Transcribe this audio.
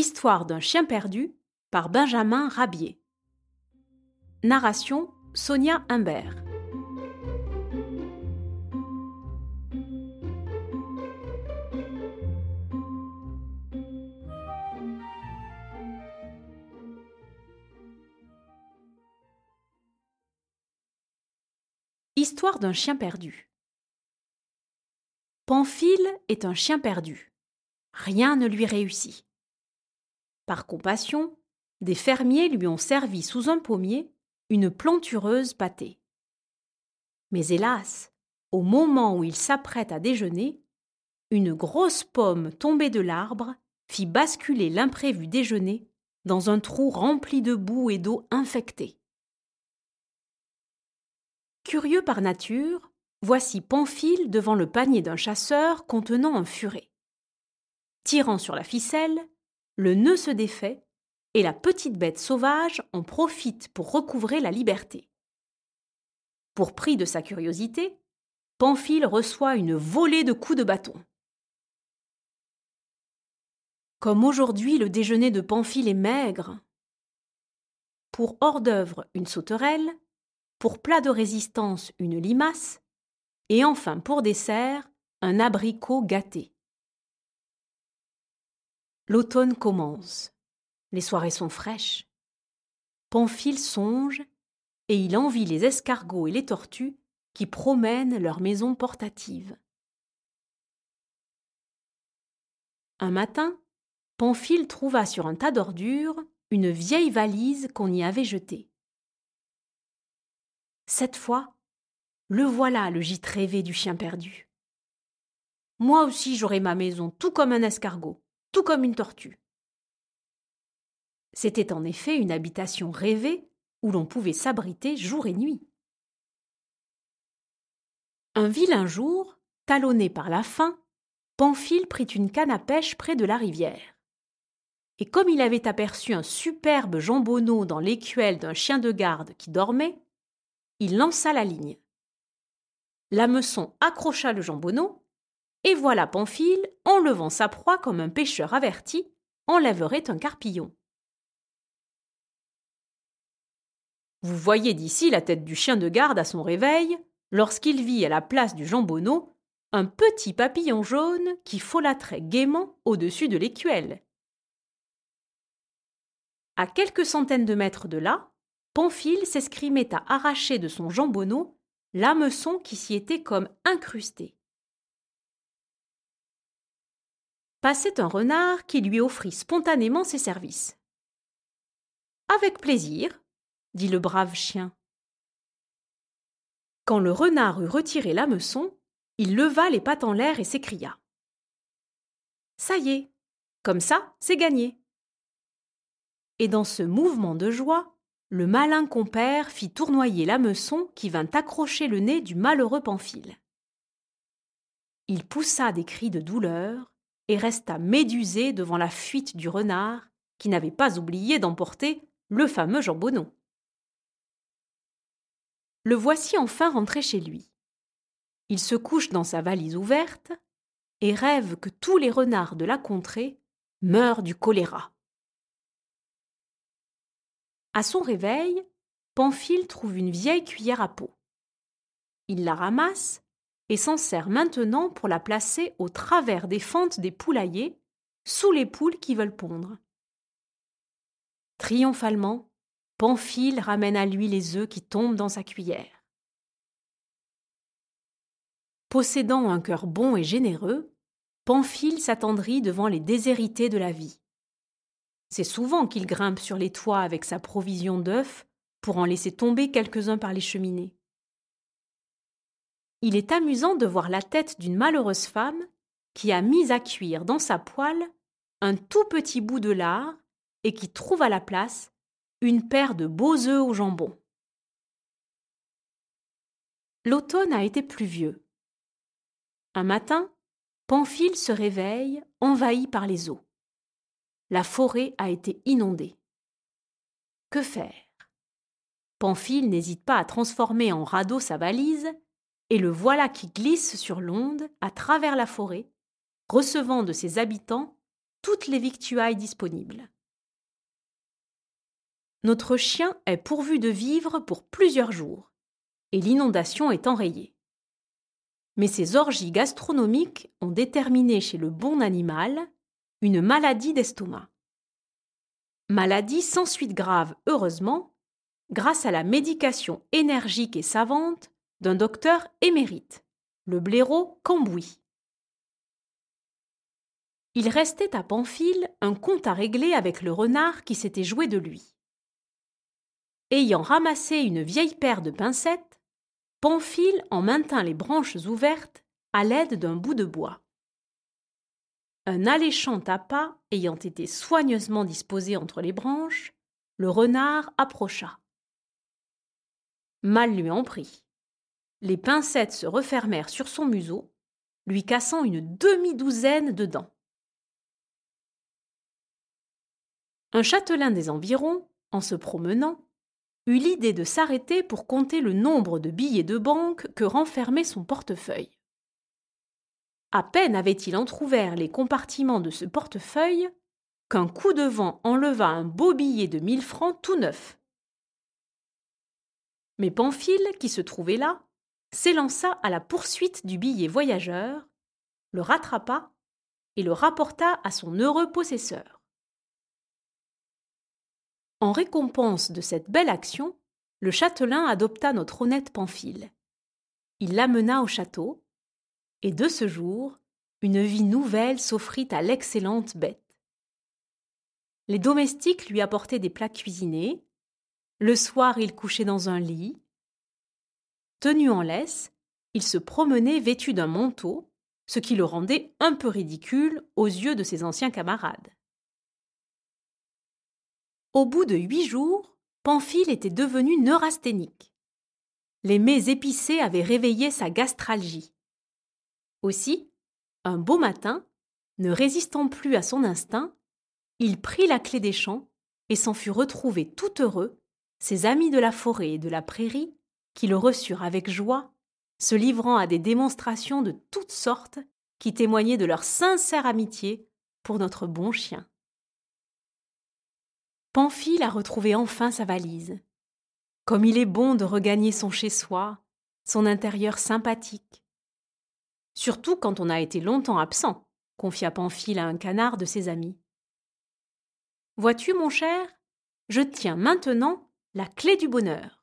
Histoire d'un chien perdu par Benjamin Rabier. Narration Sonia Humbert. Histoire d'un chien perdu. Pamphile est un chien perdu. Rien ne lui réussit. Par compassion, des fermiers lui ont servi sous un pommier une plantureuse pâtée. Mais hélas, au moment où il s'apprête à déjeuner, une grosse pomme tombée de l'arbre fit basculer l'imprévu déjeuner dans un trou rempli de boue et d'eau infectée. Curieux par nature, voici Pamphile devant le panier d'un chasseur contenant un furet. Tirant sur la ficelle, le nœud se défait et la petite bête sauvage en profite pour recouvrer la liberté. Pour prix de sa curiosité, Pamphile reçoit une volée de coups de bâton. Comme aujourd'hui le déjeuner de Pamphile est maigre, pour hors d'œuvre une sauterelle, pour plat de résistance une limace, et enfin pour dessert un abricot gâté. L'automne commence. Les soirées sont fraîches. Pamphile songe et il envie les escargots et les tortues qui promènent leur maison portative. Un matin, Pamphile trouva sur un tas d'ordures une vieille valise qu'on y avait jetée. Cette fois, le voilà le gîte rêvé du chien perdu. Moi aussi j'aurai ma maison tout comme un escargot, tout comme une tortue. C'était en effet une habitation rêvée où l'on pouvait s'abriter jour et nuit. Un vilain jour, talonné par la faim, Pamphile prit une canne à pêche près de la rivière. Et comme il avait aperçu un superbe jambonneau dans l'écuelle d'un chien de garde qui dormait, il lança la ligne. L'hameçon accrocha le jambonneau, et voilà Pamphile, enlevant sa proie comme un pêcheur averti, enlèverait un carpillon. Vous voyez d'ici la tête du chien de garde à son réveil, lorsqu'il vit à la place du jambonneau un petit papillon jaune qui folâtrait gaiement au-dessus de l'écuelle. À quelques centaines de mètres de là, Pamphile s'escrimait à arracher de son jambonneau l'hameçon qui s'y était comme incrusté. Passait un renard qui lui offrit spontanément ses services. Avec plaisir, dit le brave chien. Quand le renard eut retiré l'hameçon, il leva les pattes en l'air et s'écria. Ça y est, comme ça, c'est gagné. Et dans ce mouvement de joie, le malin compère fit tournoyer l'hameçon qui vint accrocher le nez du malheureux Pamphile. Il poussa des cris de douleur et resta médusé devant la fuite du renard qui n'avait pas oublié d'emporter le fameux jambonneau. Le voici enfin rentré chez lui. Il se couche dans sa valise ouverte et rêve que tous les renards de la contrée meurent du choléra. À son réveil, Pamphile trouve une vieille cuillère à peau. Il la ramasse et s'en sert maintenant pour la placer au travers des fentes des poulaillers, sous les poules qui veulent pondre. Triomphalement, Pamphile ramène à lui les œufs qui tombent dans sa cuillère. Possédant un cœur bon et généreux, Pamphile s'attendrit devant les déshérités de la vie. C'est souvent qu'il grimpe sur les toits avec sa provision d'œufs pour en laisser tomber quelques-uns par les cheminées. Il est amusant de voir la tête d'une malheureuse femme qui a mis à cuire dans sa poêle un tout petit bout de lard et qui trouve à la place une paire de beaux œufs au jambon. L'automne a été pluvieux. Un matin, Pamphile se réveille, envahi par les eaux la forêt a été inondée. Que faire? Pamphile n'hésite pas à transformer en radeau sa valise, et le voilà qui glisse sur l'onde à travers la forêt, recevant de ses habitants toutes les victuailles disponibles. Notre chien est pourvu de vivres pour plusieurs jours, et l'inondation est enrayée. Mais ces orgies gastronomiques ont déterminé chez le bon animal une maladie d'estomac. Maladie sans suite grave, heureusement, grâce à la médication énergique et savante d'un docteur émérite, le blaireau Cambouis. Il restait à Pamphile un compte à régler avec le renard qui s'était joué de lui. Ayant ramassé une vieille paire de pincettes, Pamphile en maintint les branches ouvertes à l'aide d'un bout de bois. Un alléchant appât ayant été soigneusement disposé entre les branches, le renard approcha. Mal lui en prit. Les pincettes se refermèrent sur son museau, lui cassant une demi-douzaine de dents. Un châtelain des environs, en se promenant, eut l'idée de s'arrêter pour compter le nombre de billets de banque que renfermait son portefeuille. À peine avait-il entr'ouvert les compartiments de ce portefeuille qu'un coup de vent enleva un beau billet de mille francs tout neuf. Mais Pamphile, qui se trouvait là, s'élança à la poursuite du billet voyageur, le rattrapa et le rapporta à son heureux possesseur. En récompense de cette belle action, le châtelain adopta notre honnête Pamphile. Il l'amena au château, et de ce jour, une vie nouvelle s'offrit à l'excellente bête. Les domestiques lui apportaient des plats cuisinés, le soir il couchait dans un lit. Tenu en laisse, il se promenait vêtu d'un manteau, ce qui le rendait un peu ridicule aux yeux de ses anciens camarades. Au bout de huit jours, Pamphile était devenu neurasthénique. Les mets épicés avaient réveillé sa gastralgie. Aussi, un beau matin, ne résistant plus à son instinct, il prit la clé des champs et s'en fut retrouvé tout heureux, ses amis de la forêt et de la prairie, qui le reçurent avec joie, se livrant à des démonstrations de toutes sortes qui témoignaient de leur sincère amitié pour notre bon chien. Pamphile a retrouvé enfin sa valise. Comme il est bon de regagner son chez-soi, son intérieur sympathique, surtout quand on a été longtemps absent, confia Pamphile à un canard de ses amis. Vois-tu, mon cher, je tiens maintenant la clé du bonheur.